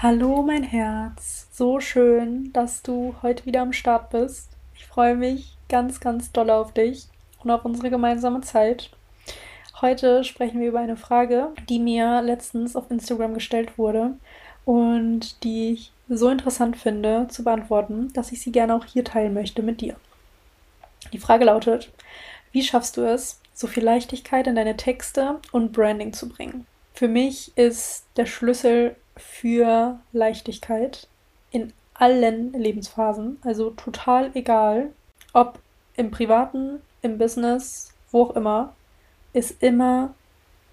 Hallo mein Herz, so schön, dass du heute wieder am Start bist. Ich freue mich ganz, ganz doll auf dich und auf unsere gemeinsame Zeit. Heute sprechen wir über eine Frage, die mir letztens auf Instagram gestellt wurde und die ich so interessant finde zu beantworten, dass ich sie gerne auch hier teilen möchte mit dir. Die Frage lautet, wie schaffst du es, so viel Leichtigkeit in deine Texte und Branding zu bringen? Für mich ist der Schlüssel für Leichtigkeit in allen Lebensphasen. Also total egal, ob im privaten, im Business, wo auch immer, ist immer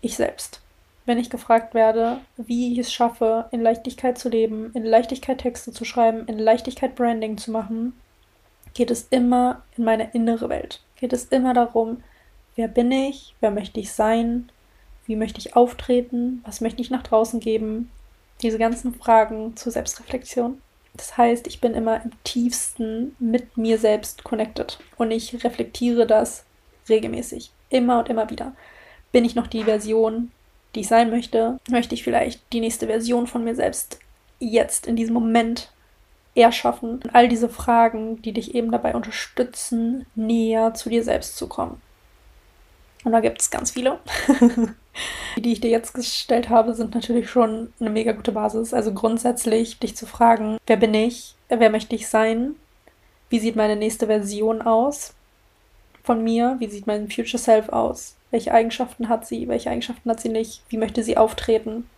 ich selbst. Wenn ich gefragt werde, wie ich es schaffe, in Leichtigkeit zu leben, in Leichtigkeit Texte zu schreiben, in Leichtigkeit Branding zu machen, geht es immer in meine innere Welt. Geht es immer darum, wer bin ich, wer möchte ich sein, wie möchte ich auftreten, was möchte ich nach draußen geben, diese ganzen Fragen zur Selbstreflexion. Das heißt, ich bin immer im tiefsten mit mir selbst connected und ich reflektiere das regelmäßig, immer und immer wieder. Bin ich noch die Version, die ich sein möchte? Möchte ich vielleicht die nächste Version von mir selbst jetzt in diesem Moment erschaffen? All diese Fragen, die dich eben dabei unterstützen, näher zu dir selbst zu kommen. Und da gibt es ganz viele. Die, die ich dir jetzt gestellt habe, sind natürlich schon eine mega gute Basis. Also grundsätzlich dich zu fragen, wer bin ich? Wer möchte ich sein? Wie sieht meine nächste Version aus von mir? Wie sieht mein Future Self aus? Welche Eigenschaften hat sie? Welche Eigenschaften hat sie nicht? Wie möchte sie auftreten?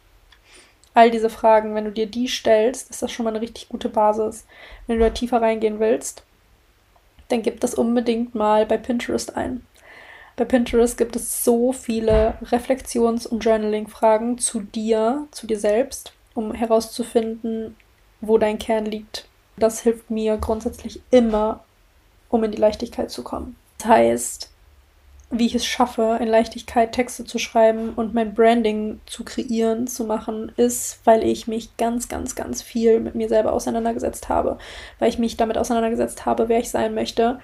All diese Fragen, wenn du dir die stellst, ist das schon mal eine richtig gute Basis. Wenn du da tiefer reingehen willst, dann gib das unbedingt mal bei Pinterest ein. Bei Pinterest gibt es so viele Reflexions- und Journaling-Fragen zu dir, zu dir selbst, um herauszufinden, wo dein Kern liegt. Das hilft mir grundsätzlich immer, um in die Leichtigkeit zu kommen. Das heißt, wie ich es schaffe, in Leichtigkeit Texte zu schreiben und mein Branding zu kreieren, zu machen, ist, weil ich mich ganz, ganz, ganz viel mit mir selber auseinandergesetzt habe. Weil ich mich damit auseinandergesetzt habe, wer ich sein möchte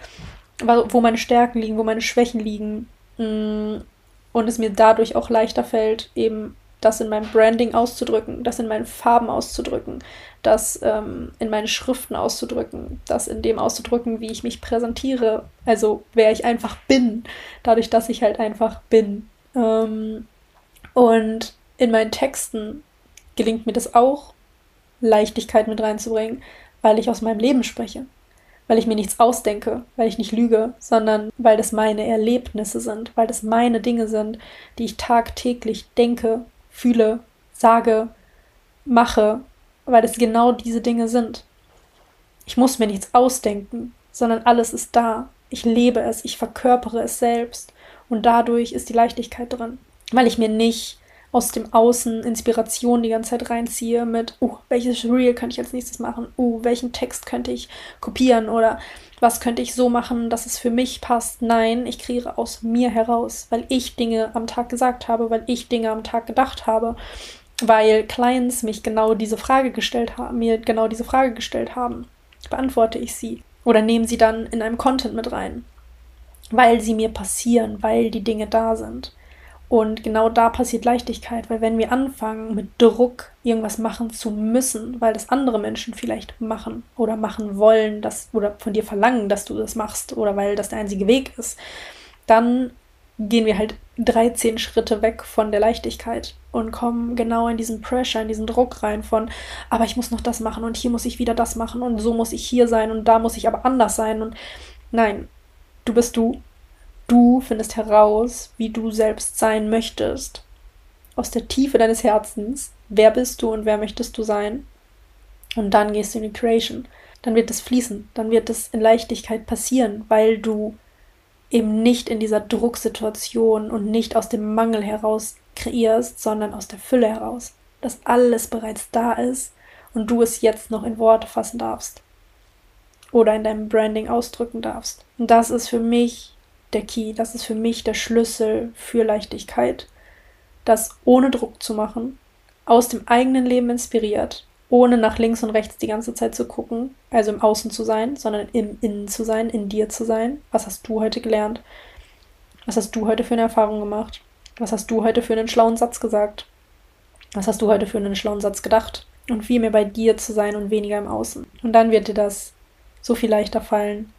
wo meine Stärken liegen, wo meine Schwächen liegen. Mm, und es mir dadurch auch leichter fällt, eben das in meinem Branding auszudrücken, das in meinen Farben auszudrücken, das ähm, in meinen Schriften auszudrücken, das in dem auszudrücken, wie ich mich präsentiere, also wer ich einfach bin, dadurch, dass ich halt einfach bin. Ähm, und in meinen Texten gelingt mir das auch, Leichtigkeit mit reinzubringen, weil ich aus meinem Leben spreche weil ich mir nichts ausdenke, weil ich nicht lüge, sondern weil das meine Erlebnisse sind, weil das meine Dinge sind, die ich tagtäglich denke, fühle, sage, mache, weil das genau diese Dinge sind. Ich muss mir nichts ausdenken, sondern alles ist da. Ich lebe es, ich verkörpere es selbst und dadurch ist die Leichtigkeit drin, weil ich mir nicht aus dem Außen Inspiration die ganze Zeit reinziehe mit, uh, welches Reel könnte ich als nächstes machen? Uh, welchen Text könnte ich kopieren oder was könnte ich so machen, dass es für mich passt? Nein, ich kreiere aus mir heraus, weil ich Dinge am Tag gesagt habe, weil ich Dinge am Tag gedacht habe, weil Clients mich genau diese Frage gestellt haben, mir genau diese Frage gestellt haben. Beantworte ich sie oder nehme sie dann in einem Content mit rein, weil sie mir passieren, weil die Dinge da sind. Und genau da passiert Leichtigkeit, weil wenn wir anfangen, mit Druck irgendwas machen zu müssen, weil das andere Menschen vielleicht machen oder machen wollen, dass, oder von dir verlangen, dass du das machst, oder weil das der einzige Weg ist, dann gehen wir halt 13 Schritte weg von der Leichtigkeit und kommen genau in diesen Pressure, in diesen Druck rein von, aber ich muss noch das machen und hier muss ich wieder das machen und so muss ich hier sein und da muss ich aber anders sein und nein, du bist du Du findest heraus, wie du selbst sein möchtest. Aus der Tiefe deines Herzens. Wer bist du und wer möchtest du sein? Und dann gehst du in die Creation. Dann wird es fließen. Dann wird es in Leichtigkeit passieren, weil du eben nicht in dieser Drucksituation und nicht aus dem Mangel heraus kreierst, sondern aus der Fülle heraus. Dass alles bereits da ist und du es jetzt noch in Worte fassen darfst oder in deinem Branding ausdrücken darfst. Und das ist für mich der Key, das ist für mich der Schlüssel für Leichtigkeit, das ohne Druck zu machen, aus dem eigenen Leben inspiriert, ohne nach links und rechts die ganze Zeit zu gucken, also im Außen zu sein, sondern im Innen zu sein, in dir zu sein. Was hast du heute gelernt? Was hast du heute für eine Erfahrung gemacht? Was hast du heute für einen schlauen Satz gesagt? Was hast du heute für einen schlauen Satz gedacht? Und viel mehr bei dir zu sein und weniger im Außen. Und dann wird dir das so viel leichter fallen,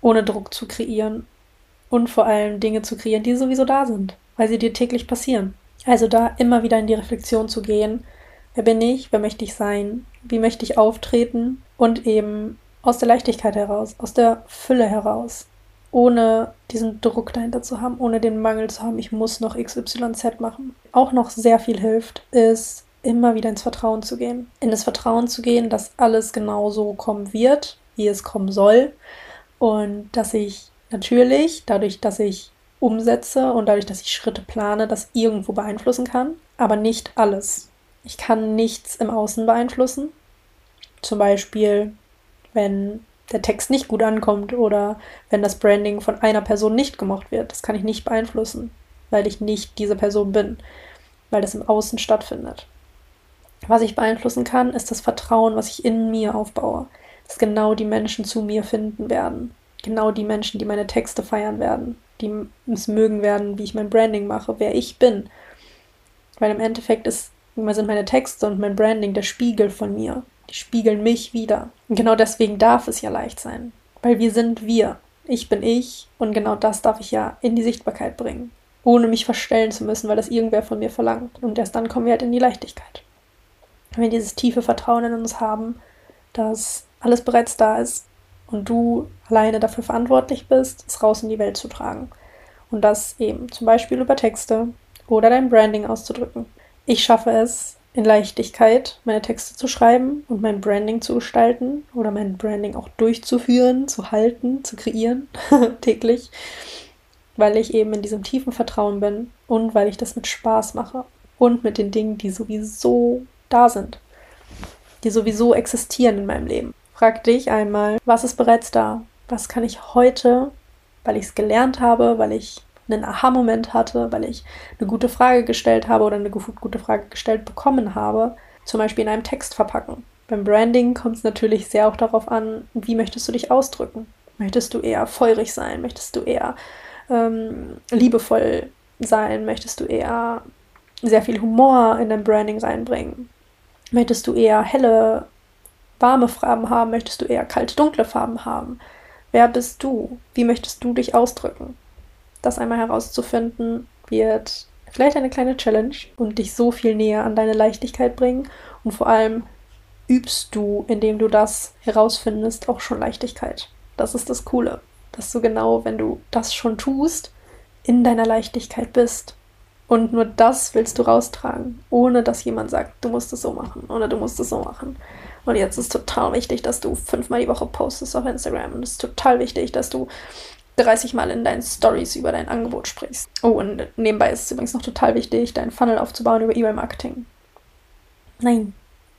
ohne Druck zu kreieren und vor allem Dinge zu kreieren, die sowieso da sind, weil sie dir täglich passieren. Also da immer wieder in die Reflexion zu gehen, wer bin ich, wer möchte ich sein, wie möchte ich auftreten und eben aus der Leichtigkeit heraus, aus der Fülle heraus, ohne diesen Druck dahinter zu haben, ohne den Mangel zu haben, ich muss noch XYZ machen. Auch noch sehr viel hilft, ist immer wieder ins Vertrauen zu gehen. In das Vertrauen zu gehen, dass alles genau so kommen wird, wie es kommen soll. Und dass ich natürlich, dadurch, dass ich umsetze und dadurch, dass ich Schritte plane, das irgendwo beeinflussen kann, aber nicht alles. Ich kann nichts im Außen beeinflussen. Zum Beispiel, wenn der Text nicht gut ankommt oder wenn das Branding von einer Person nicht gemocht wird. Das kann ich nicht beeinflussen, weil ich nicht diese Person bin, weil das im Außen stattfindet. Was ich beeinflussen kann, ist das Vertrauen, was ich in mir aufbaue dass genau die Menschen zu mir finden werden. Genau die Menschen, die meine Texte feiern werden, die es mögen werden, wie ich mein Branding mache, wer ich bin. Weil im Endeffekt ist, sind meine Texte und mein Branding der Spiegel von mir. Die spiegeln mich wieder. Und genau deswegen darf es ja leicht sein. Weil wir sind wir. Ich bin ich und genau das darf ich ja in die Sichtbarkeit bringen. Ohne mich verstellen zu müssen, weil das irgendwer von mir verlangt. Und erst dann kommen wir halt in die Leichtigkeit. Wenn wir dieses tiefe Vertrauen in uns haben, dass alles bereits da ist und du alleine dafür verantwortlich bist, es raus in die Welt zu tragen. Und das eben zum Beispiel über Texte oder dein Branding auszudrücken. Ich schaffe es in Leichtigkeit, meine Texte zu schreiben und mein Branding zu gestalten oder mein Branding auch durchzuführen, zu halten, zu kreieren, täglich, weil ich eben in diesem tiefen Vertrauen bin und weil ich das mit Spaß mache und mit den Dingen, die sowieso da sind, die sowieso existieren in meinem Leben. Frag dich einmal, was ist bereits da? Was kann ich heute, weil ich es gelernt habe, weil ich einen Aha-Moment hatte, weil ich eine gute Frage gestellt habe oder eine gute Frage gestellt bekommen habe, zum Beispiel in einem Text verpacken. Beim Branding kommt es natürlich sehr auch darauf an, wie möchtest du dich ausdrücken. Möchtest du eher feurig sein? Möchtest du eher ähm, liebevoll sein? Möchtest du eher sehr viel Humor in dein Branding reinbringen? Möchtest du eher helle warme Farben haben? Möchtest du eher kalte, dunkle Farben haben? Wer bist du? Wie möchtest du dich ausdrücken? Das einmal herauszufinden, wird vielleicht eine kleine Challenge und dich so viel näher an deine Leichtigkeit bringen. Und vor allem übst du, indem du das herausfindest, auch schon Leichtigkeit. Das ist das Coole, dass du genau, wenn du das schon tust, in deiner Leichtigkeit bist. Und nur das willst du raustragen, ohne dass jemand sagt, du musst es so machen oder du musst es so machen. Und jetzt ist total wichtig, dass du fünfmal die Woche postest auf Instagram. Und es ist total wichtig, dass du 30 Mal in deinen Stories über dein Angebot sprichst. Oh, und nebenbei ist es übrigens noch total wichtig, deinen Funnel aufzubauen über E-Mail-Marketing. Nein.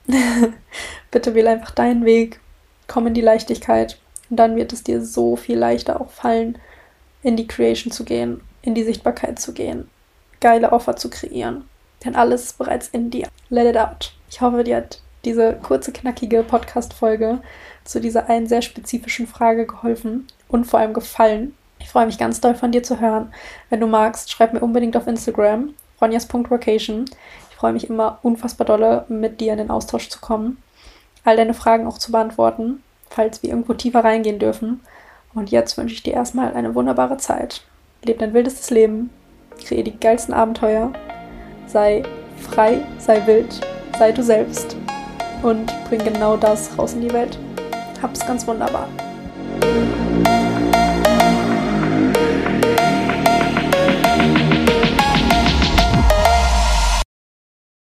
Bitte wähle einfach deinen Weg, komm in die Leichtigkeit und dann wird es dir so viel leichter auch fallen, in die Creation zu gehen, in die Sichtbarkeit zu gehen, geile Offer zu kreieren. Denn alles ist bereits in dir. Let it out. Ich hoffe, dir hat diese kurze, knackige Podcast-Folge zu dieser einen sehr spezifischen Frage geholfen und vor allem gefallen. Ich freue mich ganz doll von dir zu hören. Wenn du magst, schreib mir unbedingt auf Instagram, ronjas.vacation. Ich freue mich immer unfassbar dolle, mit dir in den Austausch zu kommen, all deine Fragen auch zu beantworten, falls wir irgendwo tiefer reingehen dürfen. Und jetzt wünsche ich dir erstmal eine wunderbare Zeit. Leb dein wildestes Leben, kreier die geilsten Abenteuer, sei frei, sei wild, sei du selbst und bring genau das raus in die Welt. Hab's ganz wunderbar.